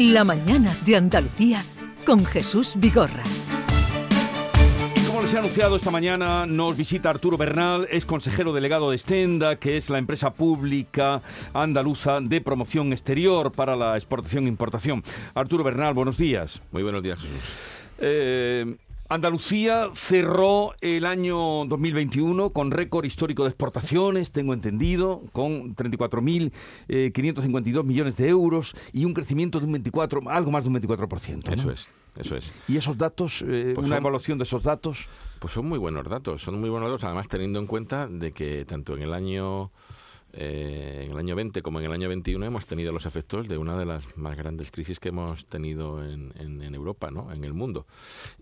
La mañana de Andalucía con Jesús Vigorra. Y como les he anunciado esta mañana, nos visita Arturo Bernal, es consejero delegado de Stenda, que es la empresa pública andaluza de promoción exterior para la exportación e importación. Arturo Bernal, buenos días. Muy buenos días, Jesús. Eh, Andalucía cerró el año 2021 con récord histórico de exportaciones, tengo entendido, con 34.552 millones de euros y un crecimiento de un 24, algo más de un 24%. ¿no? Eso es, eso es. ¿Y esos datos, eh, Pues una son- evaluación de esos datos? Pues son muy buenos datos, son muy buenos datos, además teniendo en cuenta de que tanto en el año eh, en el año 20 como en el año 21 hemos tenido los efectos de una de las más grandes crisis que hemos tenido en, en- en Europa, ¿no? en el mundo.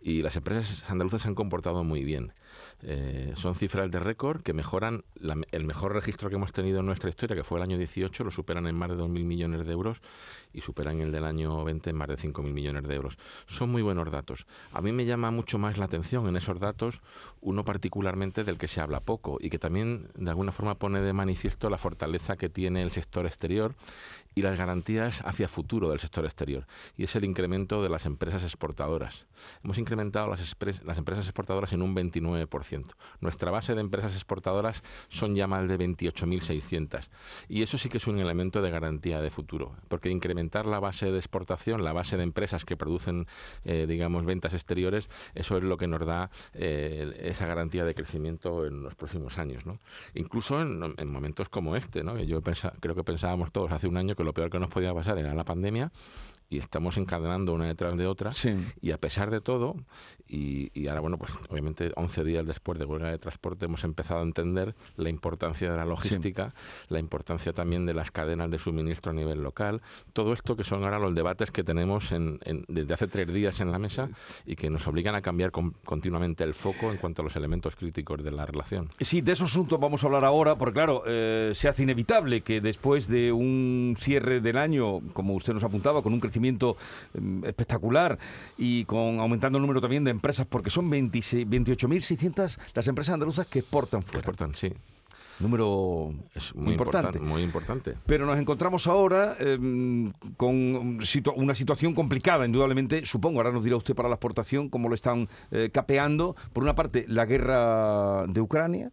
Y las empresas andaluzas se han comportado muy bien. Eh, son cifras de récord que mejoran la- el mejor registro que hemos tenido en nuestra historia, que fue el año 18, lo superan en más de 2.000 millones de euros y superan el del año 20 en más de 5.000 millones de euros. Son muy buenos datos. A mí me llama mucho más la atención en esos datos uno particularmente del que se habla poco y que también de alguna forma pone de manifiesto la fortaleza que tiene el sector exterior y las garantías hacia futuro del sector exterior y es el incremento de las empresas exportadoras. Hemos incrementado las, las empresas exportadoras en un 29%. Nuestra base de empresas exportadoras son ya más de 28.600 y eso sí que es un elemento de garantía de futuro, porque incrementar la base de exportación, la base de empresas que producen, eh, digamos, ventas exteriores, eso es lo que nos da eh, esa garantía de crecimiento en los próximos años. Incluso en, en momentos como este, ¿no? yo pensa- creo que pensábamos todos hace un año que lo peor que nos podía pasar era la pandemia y estamos encadenando una detrás de otra Sí. y a pesar de todo, y, y ahora, bueno, pues obviamente 11 días después de huelga de transporte hemos empezado a entender la importancia de la logística, la importancia también de las cadenas de suministro a nivel local, todo esto que son ahora los debates que tenemos en- en- desde hace tres días en la mesa y que nos obligan a cambiar con- continuamente el foco en cuanto a los elementos críticos de la relación. Sí, de esos asuntos vamos a hablar ahora, porque claro, eh, se hace inevitable que después de un cierre del año, como usted nos apuntaba, con un crecimiento mm, espectacular y con aumentando el número también de empresas, porque son 26 28.600 las empresas andaluzas que exportan fuera. Exportan, sí, Número es muy importante. Muy importante. Pero nos encontramos ahora eh, con situ- una situación complicada, indudablemente, supongo, ahora nos dirá usted para la exportación, cómo lo están eh, capeando. Por una parte, la guerra de Ucrania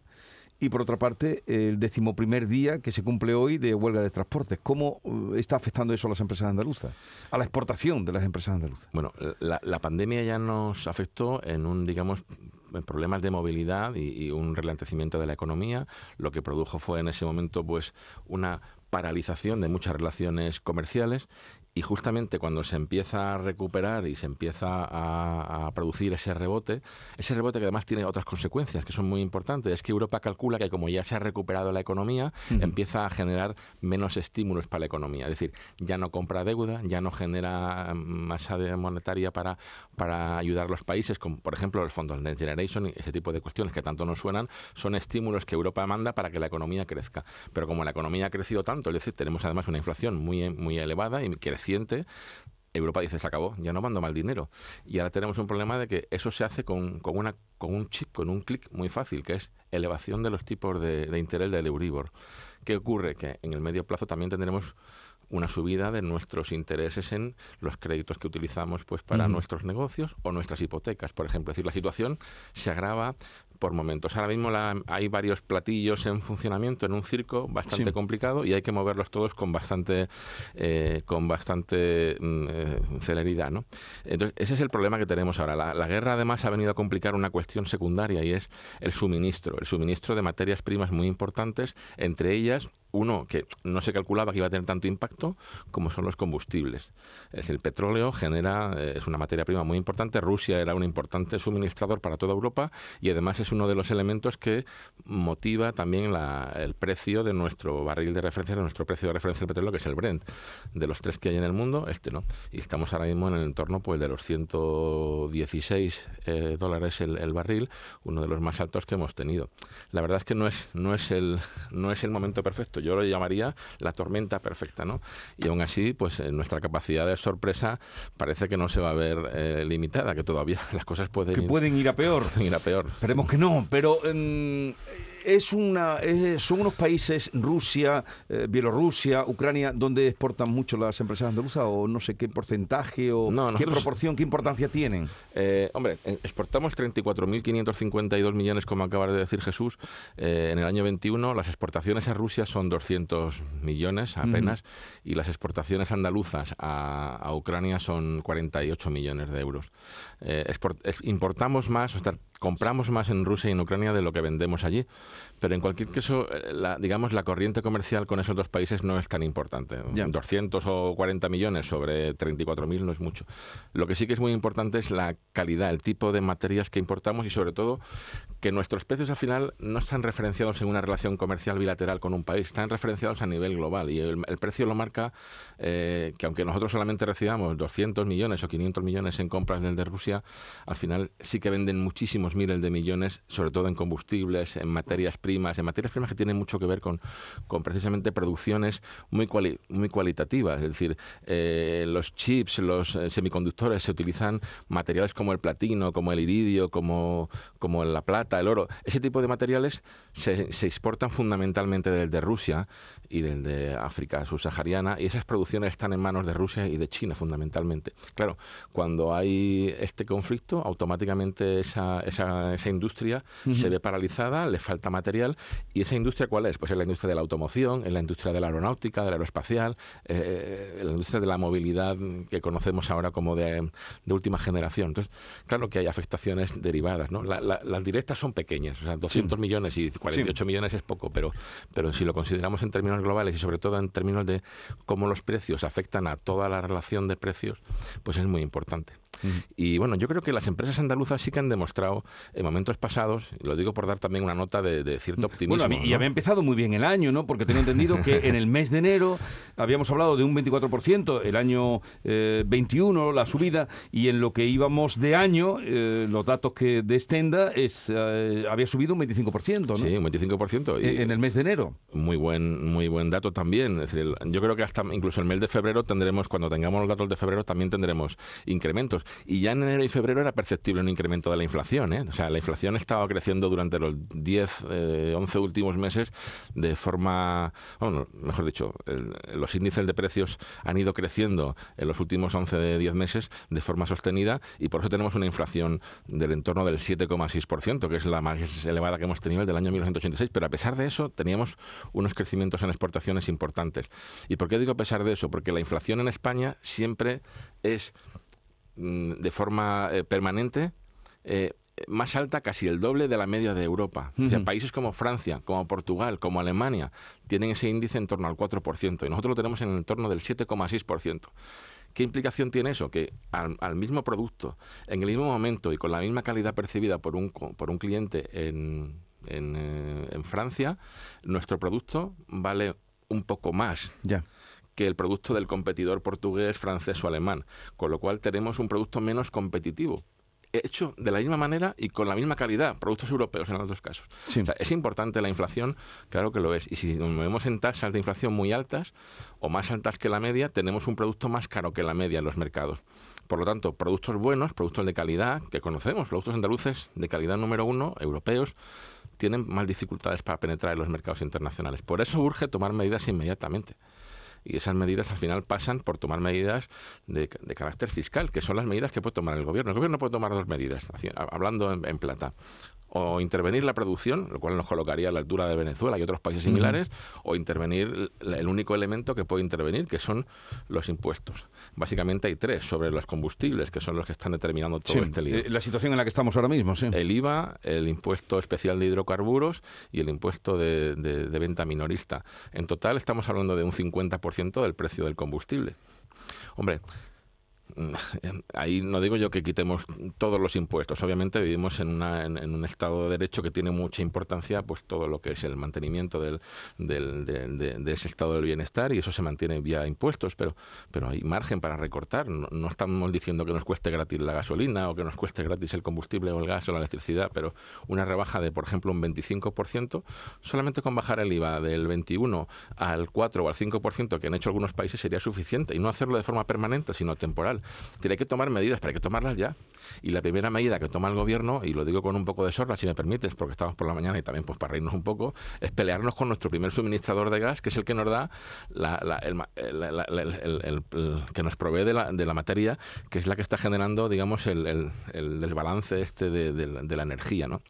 y por otra parte, el decimoprimer día que se cumple hoy de huelga de transportes. ¿Cómo eh, está afectando eso a las empresas andaluzas? A la exportación de las empresas andaluzas. Bueno, la, la pandemia ya nos afectó en un, digamos, en problemas de movilidad y, y un ralentecimiento de la economía. Lo que produjo fue en ese momento, pues, una paralización de muchas relaciones comerciales y justamente cuando se empieza a recuperar y se empieza a, a producir ese rebote, ese rebote que además tiene otras consecuencias que son muy importantes, es que Europa calcula que como ya se ha recuperado la economía, empieza a generar menos estímulos para la economía, es decir, ya no compra deuda, ya no genera mm, masa monetaria para, para ayudar a los países, como por ejemplo los fondos Next Generation y ese tipo de cuestiones que tanto nos suenan, son estímulos que Europa manda para que la economía crezca. Pero como la economía ha crecido tanto, es decir, tenemos además una inflación muy, muy elevada y Europa dice, se acabó, ya no mando mal dinero. Y ahora tenemos un problema de que eso se hace con, con, una, con un chip, con un clic muy fácil, que es elevación de los tipos de, de interés del Euribor. ¿Qué ocurre? Que en el medio plazo también tendremos una subida de nuestros intereses en los créditos que utilizamos pues para nuestros negocios o nuestras hipotecas, por ejemplo. Es decir, la situación se agrava por momentos. Ahora mismo la- hay varios platillos en funcionamiento en un circo bastante Sí. complicado y hay que moverlos todos con bastante eh, con bastante mm, eh, celeridad, ¿no? Entonces, ese es el problema que tenemos ahora. La, la guerra además ha venido a complicar una cuestión secundaria y es el suministro, el suministro de materias primas muy importantes, entre ellas uno que no se calculaba que iba a tener tanto impacto como son los combustibles. Es el petróleo genera, eh, es una materia prima muy importante. Rusia era un importante suministrador para toda Europa y además es uno de los elementos que motiva también la- el precio de nuestro barril de referencia, de nuestro precio de referencia del petróleo, que es el Brent. De los tres que hay en el mundo, este no. Y estamos ahora mismo en el entorno pues, de los 116 eh, dólares el, el barril, uno de los más altos que hemos tenido. La verdad es que no es, no es, el, no es el momento perfecto. Yo lo llamaría la tormenta perfecta, ¿no? Y aún así, pues eh, nuestra capacidad de sorpresa parece que no se va a ver eh, limitada, que todavía las cosas pueden, Que ir, pueden ir a peor. pueden ir a peor. Esperemos que no, pero mm, es una, es- son unos países, Rusia, eh, Bielorrusia, Ucrania, donde exportan mucho las empresas andaluzas o no sé qué porcentaje o No, qué nosotros- proporción, qué importancia tienen. Eh, hombre, eh, exportamos 34.552 millones, como acaba de decir Jesús, eh, en el año 21. Las exportaciones a Rusia son 200 millones apenas y las exportaciones andaluzas a, a Ucrania son 48 millones de euros. Eh, export- importamos más, o sea, compramos más en Rusia y en Ucrania de lo que vendemos allí, pero en cualquier caso, eh, la, digamos, la corriente comercial con esos dos países no es tan importante. Ya. 200 o 40 millones sobre 34.000 no es mucho. Lo que sí que es muy importante es la calidad, el tipo de materias que importamos y sobre todo que nuestros precios al final no están referenciados en una relación comercial bilateral con un país, están referenciados a nivel global y el, el precio lo marca eh, que aunque nosotros solamente recibamos 200 millones o 500 millones en compras del de Rusia, al final sí que venden muchísimos miles de millones, sobre todo en combustibles, en materias primas, en materias primas que tienen mucho que ver con, con precisamente producciones muy, cuali- muy cualitativas. Es decir, eh, los chips, los eh, semiconductores se utilizan materiales como el platino, como el iridio, como, como la plata, el oro. Ese tipo de materiales se, se exportan fundamentalmente desde Rusia y desde África subsahariana y esas producciones están en manos de Rusia y de China fundamentalmente. Claro, cuando hay este conflicto, automáticamente esa, esa, esa industria se ve paralizada, le falta material y esa industria ¿cuál es? Pues es la industria de la automoción, es la industria de la aeronáutica, de la aeroespacial, eh, la industria de la movilidad que conocemos ahora como de, de última generación. Entonces, claro que hay afectaciones derivadas, ¿no? La- la- las directas son pequeñas, o sea, 200 millones y 48 millones es poco, pero, pero si lo consideramos en términos globales y sobre todo en términos de cómo los precios afectan a toda la relación de precios, pues es muy importante. Y bueno, yo creo que las empresas andaluzas sí que han demostrado en momentos pasados, lo digo por dar también una nota de, de cierto optimismo. Bueno, a mí- y había empezado muy bien el año, ¿no? Porque tenía entendido que en el mes de enero habíamos hablado de un 24%, el año eh, 21 la subida, y en lo que íbamos de año, eh, los datos que de Stenda es, eh, había subido un 25%, ¿no? Sí, un 25%. y- En- en el mes de enero. Muy buen, muy buen dato también. Es decir, yo creo que hasta incluso el mes de febrero tendremos, cuando tengamos los datos de febrero, también tendremos incrementos. Y ya en enero y febrero era perceptible un incremento de la inflación. ¿eh? O sea, la inflación estaba creciendo durante los 10, eh, 11 últimos meses de forma, bueno, mejor dicho, el- los índices de precios han ido creciendo en los últimos 11 de 10 meses de forma sostenida y por eso tenemos una inflación del entorno del 7,6%, que es la más elevada que hemos tenido el del año 1986. Pero a pesar de eso, teníamos unos crecimientos en exportaciones importantes. ¿Y por qué digo a pesar de eso? Porque la inflación en España siempre es mm, de forma eh, permanente eh, más alta, casi el doble de la media de Europa. O sea, países como Francia, como Portugal, como Alemania, tienen ese índice en torno al 4%, y nosotros lo tenemos en el entorno del 7,6%. ¿Qué implicación tiene eso? Que al, al mismo producto, en el mismo momento y con la misma calidad percibida por un, por un cliente en, en, eh, en Francia, nuestro producto vale un poco más Ya. que el producto del competidor portugués, francés o alemán, con lo cual tenemos un producto menos competitivo. Hecho de la misma manera y con la misma calidad, productos europeos en los dos casos. Sí. O sea, es importante la inflación, claro que lo es. Y si nos movemos en tasas de inflación muy altas o más altas que la media, tenemos un producto más caro que la media en los mercados. Por lo tanto, productos buenos, productos de calidad que conocemos, productos andaluces de calidad número uno, europeos, tienen más dificultades para penetrar en los mercados internacionales. Por eso urge tomar medidas inmediatamente. Y esas medidas al final pasan por tomar medidas de, de carácter fiscal, que son las medidas que puede tomar el gobierno. El gobierno puede tomar dos medidas, hablando en, en plata. O intervenir la producción, lo cual nos colocaría a la altura de Venezuela y otros países similares, o intervenir el, el único elemento que puede intervenir, que son los impuestos. Básicamente hay tres sobre los combustibles, que son los que están determinando todo Sí, este lío. eh, la situación en la que estamos ahora mismo, sí. El IVA, el impuesto especial de hidrocarburos y el impuesto de, de- de venta minorista. En total estamos hablando de un 50% del precio del combustible. Hombre, ahí no digo yo que quitemos todos los impuestos. Obviamente vivimos en, un Estado de Derecho que tiene mucha importancia, pues todo lo que es el mantenimiento del, del- de, de- de ese estado del bienestar y eso se mantiene vía impuestos, pero, pero hay margen para recortar. No, no estamos diciendo que nos cueste gratis la gasolina o que nos cueste gratis el combustible o el gas o la electricidad, pero una rebaja de, por ejemplo, un 25%, solamente con bajar el IVA del 21 al 4 o al 5% que han hecho algunos países sería suficiente y no hacerlo de forma permanente, sino temporal. Tiene que tomar medidas, pero hay que tomarlas ya. Y la primera medida que toma el gobierno, y lo digo con un poco de sorna, si me permites, porque estamos por la mañana y también pues para reírnos un poco, es pelearnos con nuestro primer suministrador de gas, que es el que nos da el, que nos provee de la, de la, materia, que es la que está generando, digamos, el, desbalance este de, la energía, ¿no?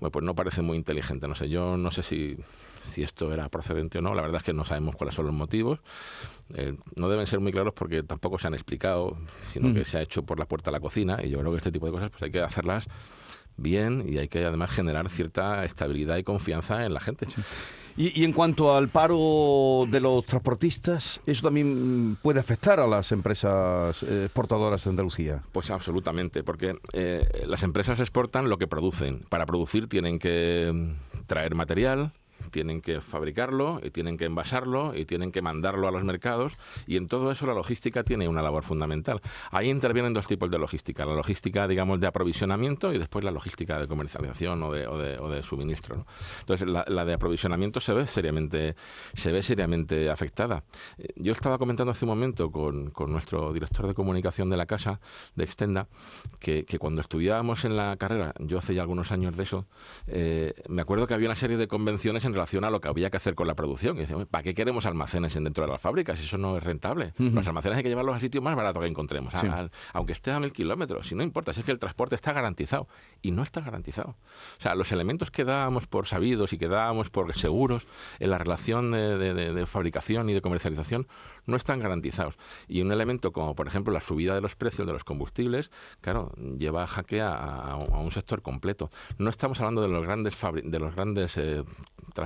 Bueno, pues no parece muy inteligente, no sé, yo no sé si si esto era procedente o no. La verdad es que no sabemos cuáles son los motivos. Eh, no deben ser muy claros porque tampoco se han explicado, sino mm. que se ha hecho por la puerta a la cocina. Y yo creo que este tipo de cosas pues hay que hacerlas bien y hay que además generar cierta estabilidad y confianza en la gente. Y, en cuanto al paro de los transportistas, ¿eso también puede afectar a las empresas eh, exportadoras de Andalucía? Pues absolutamente, porque eh, las empresas exportan lo que producen. Para producir tienen que mm, traer material, tienen que fabricarlo y tienen que envasarlo y tienen que mandarlo a los mercados y en todo eso la logística tiene una labor fundamental. Ahí intervienen dos tipos de logística, la logística digamos de aprovisionamiento y después la logística de comercialización o de, o de, suministro. Entonces la, de aprovisionamiento se ve seriamente se ve seriamente afectada. Eh, yo estaba comentando hace un momento con, con nuestro director de comunicación de la casa de Extenda que, que, cuando estudiábamos en la carrera, yo hace ya algunos años de eso, eh, me acuerdo que había una serie de convenciones en relación a lo que había que hacer con la producción. Y ¿para qué queremos almacenes dentro de las fábricas? Eso no es rentable. Los almacenes hay que llevarlos al sitio más barato que encontremos, aunque esté a mil kilómetros. Si no importa, si es que el transporte está garantizado. Y no está garantizado. O sea, los elementos que dábamos por sabidos y que dábamos por seguros en la relación de, fabricación y de comercialización no están garantizados. Y un elemento como, por ejemplo, la subida de los precios de los combustibles, claro, lleva a jaque a, un sector completo. No estamos hablando de los grandes, de los grandes eh,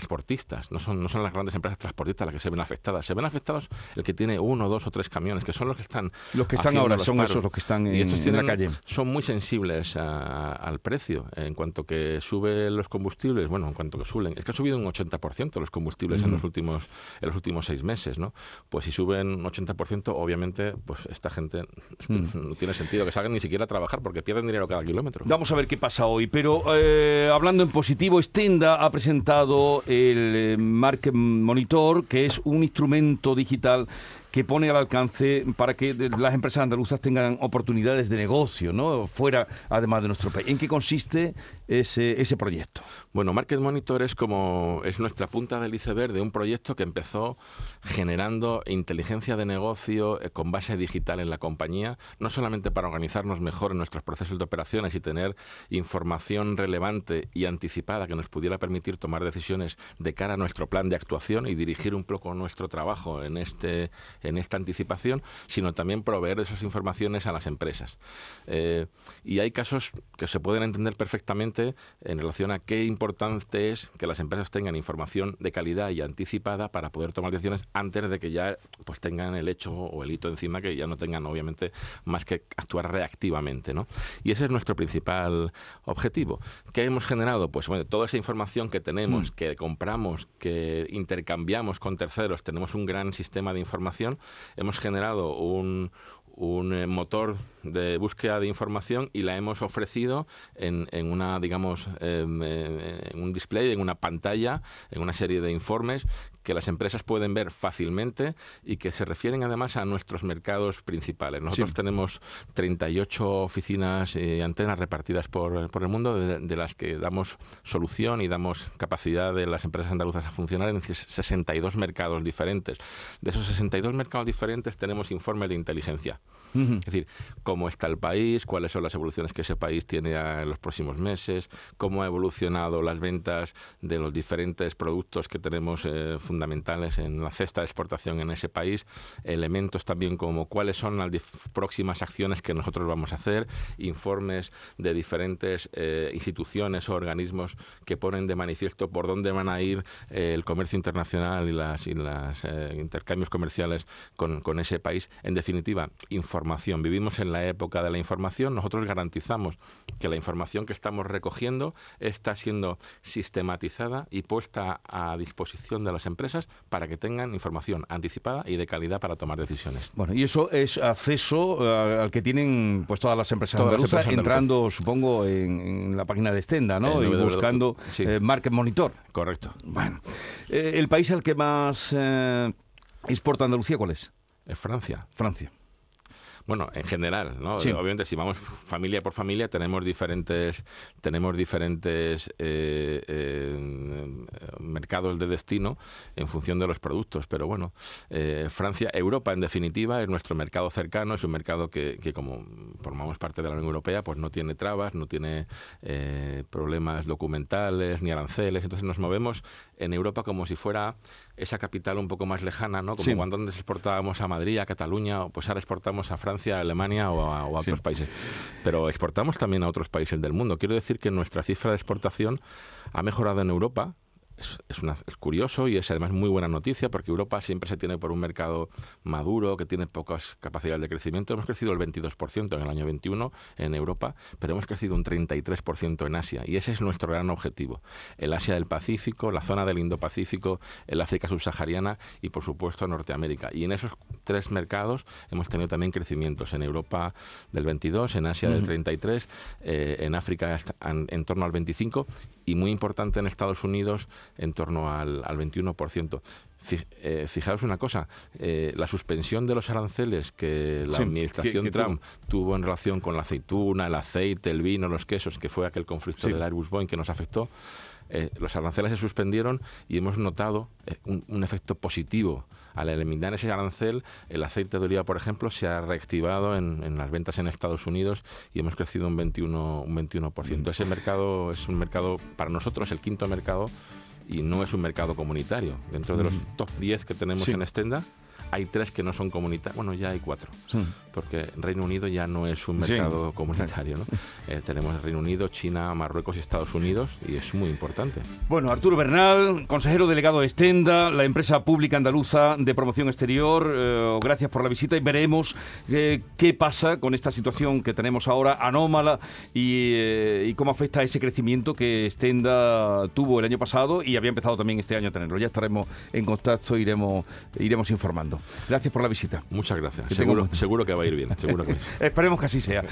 transportistas, no son, no son las grandes empresas transportistas las que se ven afectadas, se ven afectados el que tiene uno, dos o tres camiones, que son los que están... Los que están ahora, son esos los que están en, la calle. Son muy sensibles al precio, en cuanto que suben los combustibles, bueno, en cuanto que suben, es que ha subido un 80% los combustibles en los últimos en los últimos seis meses, ¿no? Pues si suben un 80%, obviamente, pues esta gente no tiene sentido que salgan ni siquiera a trabajar porque pierden dinero cada kilómetro. Vamos a ver qué pasa hoy, pero eh, hablando en positivo, Stenda ha presentado el eh, Market Monitor, que es un instrumento digital que pone al alcance para que las empresas andaluzas tengan oportunidades de negocio, ¿no? Fuera, además de nuestro país. ¿En qué consiste ese, ese proyecto? Bueno, Market Monitor es como es nuestra punta del iceberg de un proyecto que empezó generando inteligencia de negocio eh, con base digital en la compañía, no solamente para organizarnos mejor en nuestros procesos de operaciones y tener información relevante y anticipada que nos pudiera permitir tomar decisiones de cara a nuestro plan de actuación y dirigir un poco nuestro trabajo en este en esta anticipación, sino también proveer esas informaciones a las empresas. Eh, y hay casos que se pueden entender perfectamente en relación a qué importante es que las empresas tengan información de calidad y anticipada para poder tomar decisiones antes de que ya pues tengan el hecho o el hito encima, que ya no tengan obviamente más que actuar reactivamente. ¿no? Y ese es nuestro principal objetivo. ¿Qué hemos generado? Pues bueno, toda esa información que tenemos, mm. que compramos, que intercambiamos con terceros, tenemos un gran sistema de información hemos generado un, un eh, motor de búsqueda de información y la hemos ofrecido en, en una, digamos, em, eh, en un display, en una pantalla, en una serie de informes que las empresas pueden ver fácilmente y que se refieren además a nuestros mercados principales. Nosotros tenemos 38 oficinas y antenas repartidas por, por el mundo, de, las que damos solución y damos capacidad de las empresas andaluzas a funcionar en 62 mercados diferentes. De esos 62 mercados diferentes tenemos informes de inteligencia. Es decir, cómo está el país, cuáles son las evoluciones que ese país tiene en los próximos meses, cómo ha evolucionado las ventas de los diferentes productos que tenemos eh, fundamentales en la cesta de exportación en ese país, elementos también como cuáles son las próximas acciones que nosotros vamos a hacer, informes de diferentes eh, instituciones o organismos que ponen de manifiesto por dónde van a ir eh, el comercio internacional y las, y las intercambios comerciales con ese país. En definitiva, información Vivimos en la época de la información. Nosotros garantizamos que la información que estamos recogiendo está siendo sistematizada y puesta a disposición de las empresas para que tengan información anticipada y de calidad para tomar decisiones. Bueno, y eso es acceso eh, al que tienen pues todas las empresas andaluzas, entrando, supongo, en, la página de Stenda, ¿no? y buscando eh, Market Monitor. Correcto. Bueno, eh, ¿el país al que más exporta Andalucía cuál es? Es Francia. Francia. Bueno, en general, ¿no? Sí. Obviamente, si vamos familia por familia, tenemos diferentes, tenemos diferentes eh, eh, mercados de destino en función de los productos. Pero bueno, eh, Francia, Europa, en definitiva, es nuestro mercado cercano, es un mercado que, que como formamos parte de la Unión Europea, pues no tiene trabas, no tiene eh, problemas documentales ni aranceles. Entonces nos movemos en Europa como si fuera esa capital un poco más lejana, ¿no? Como Sí. cuando antes exportábamos a Madrid, a Cataluña, o pues ahora exportamos a Francia, a Alemania o a, o a Sí. otros países. Pero exportamos también a otros países del mundo. Quiero decir que nuestra cifra de exportación ha mejorado en Europa. Es, es una- es curioso y es además muy buena noticia porque Europa siempre se tiene por un mercado maduro que tiene pocas capacidades de crecimiento. Hemos crecido el 22% en el año 21 en Europa, pero hemos crecido un 33% en Asia y ese es nuestro gran objetivo. El Asia del Pacífico, la zona del Indo-Pacífico, el África subsahariana y por supuesto Norteamérica. Y en esos tres mercados hemos tenido también crecimientos en Europa del 22, en Asia del 33, eh, en África en torno al 25 y muy importante en Estados Unidos en torno al, al 21%. Fi- eh, fijaos una cosa, eh, la suspensión de los aranceles que la Sí, administración que- que Trump tuvo en relación con la aceituna, el aceite, el vino, los quesos, que fue aquel conflicto Sí. del Airbus Boeing que nos afectó, eh, los aranceles se suspendieron y hemos notado eh, un, un efecto positivo. Al eliminar ese arancel, el aceite de oliva, por ejemplo, se ha reactivado en, en las ventas en Estados Unidos y hemos crecido un 21%. Un 21%. Ese mercado es un mercado, para nosotros, el quinto mercado y no es un mercado comunitario. Dentro de los top 10 que tenemos Sí. en Estenda, hay tres que no son comunitarios. Bueno, ya hay cuatro Sí. porque Reino Unido ya no es un Sí. mercado comunitario. ¿no? Eh, tenemos Reino Unido, China, Marruecos y Estados Unidos y es muy importante. Bueno, Arturo Bernal, consejero delegado de Estenda, la empresa pública andaluza de promoción exterior. eh, gracias por la visita y veremos eh, qué pasa con esta situación que tenemos ahora anómala y, y cómo afecta a ese crecimiento que Estenda tuvo el año pasado y había empezado también este año a tenerlo. Ya estaremos en contacto, iremos, iremos informando. Gracias por la visita. Muchas gracias. Que Seguro, seguro que va a ir bien. Seguro que va a ir bien. Esperemos que así sea.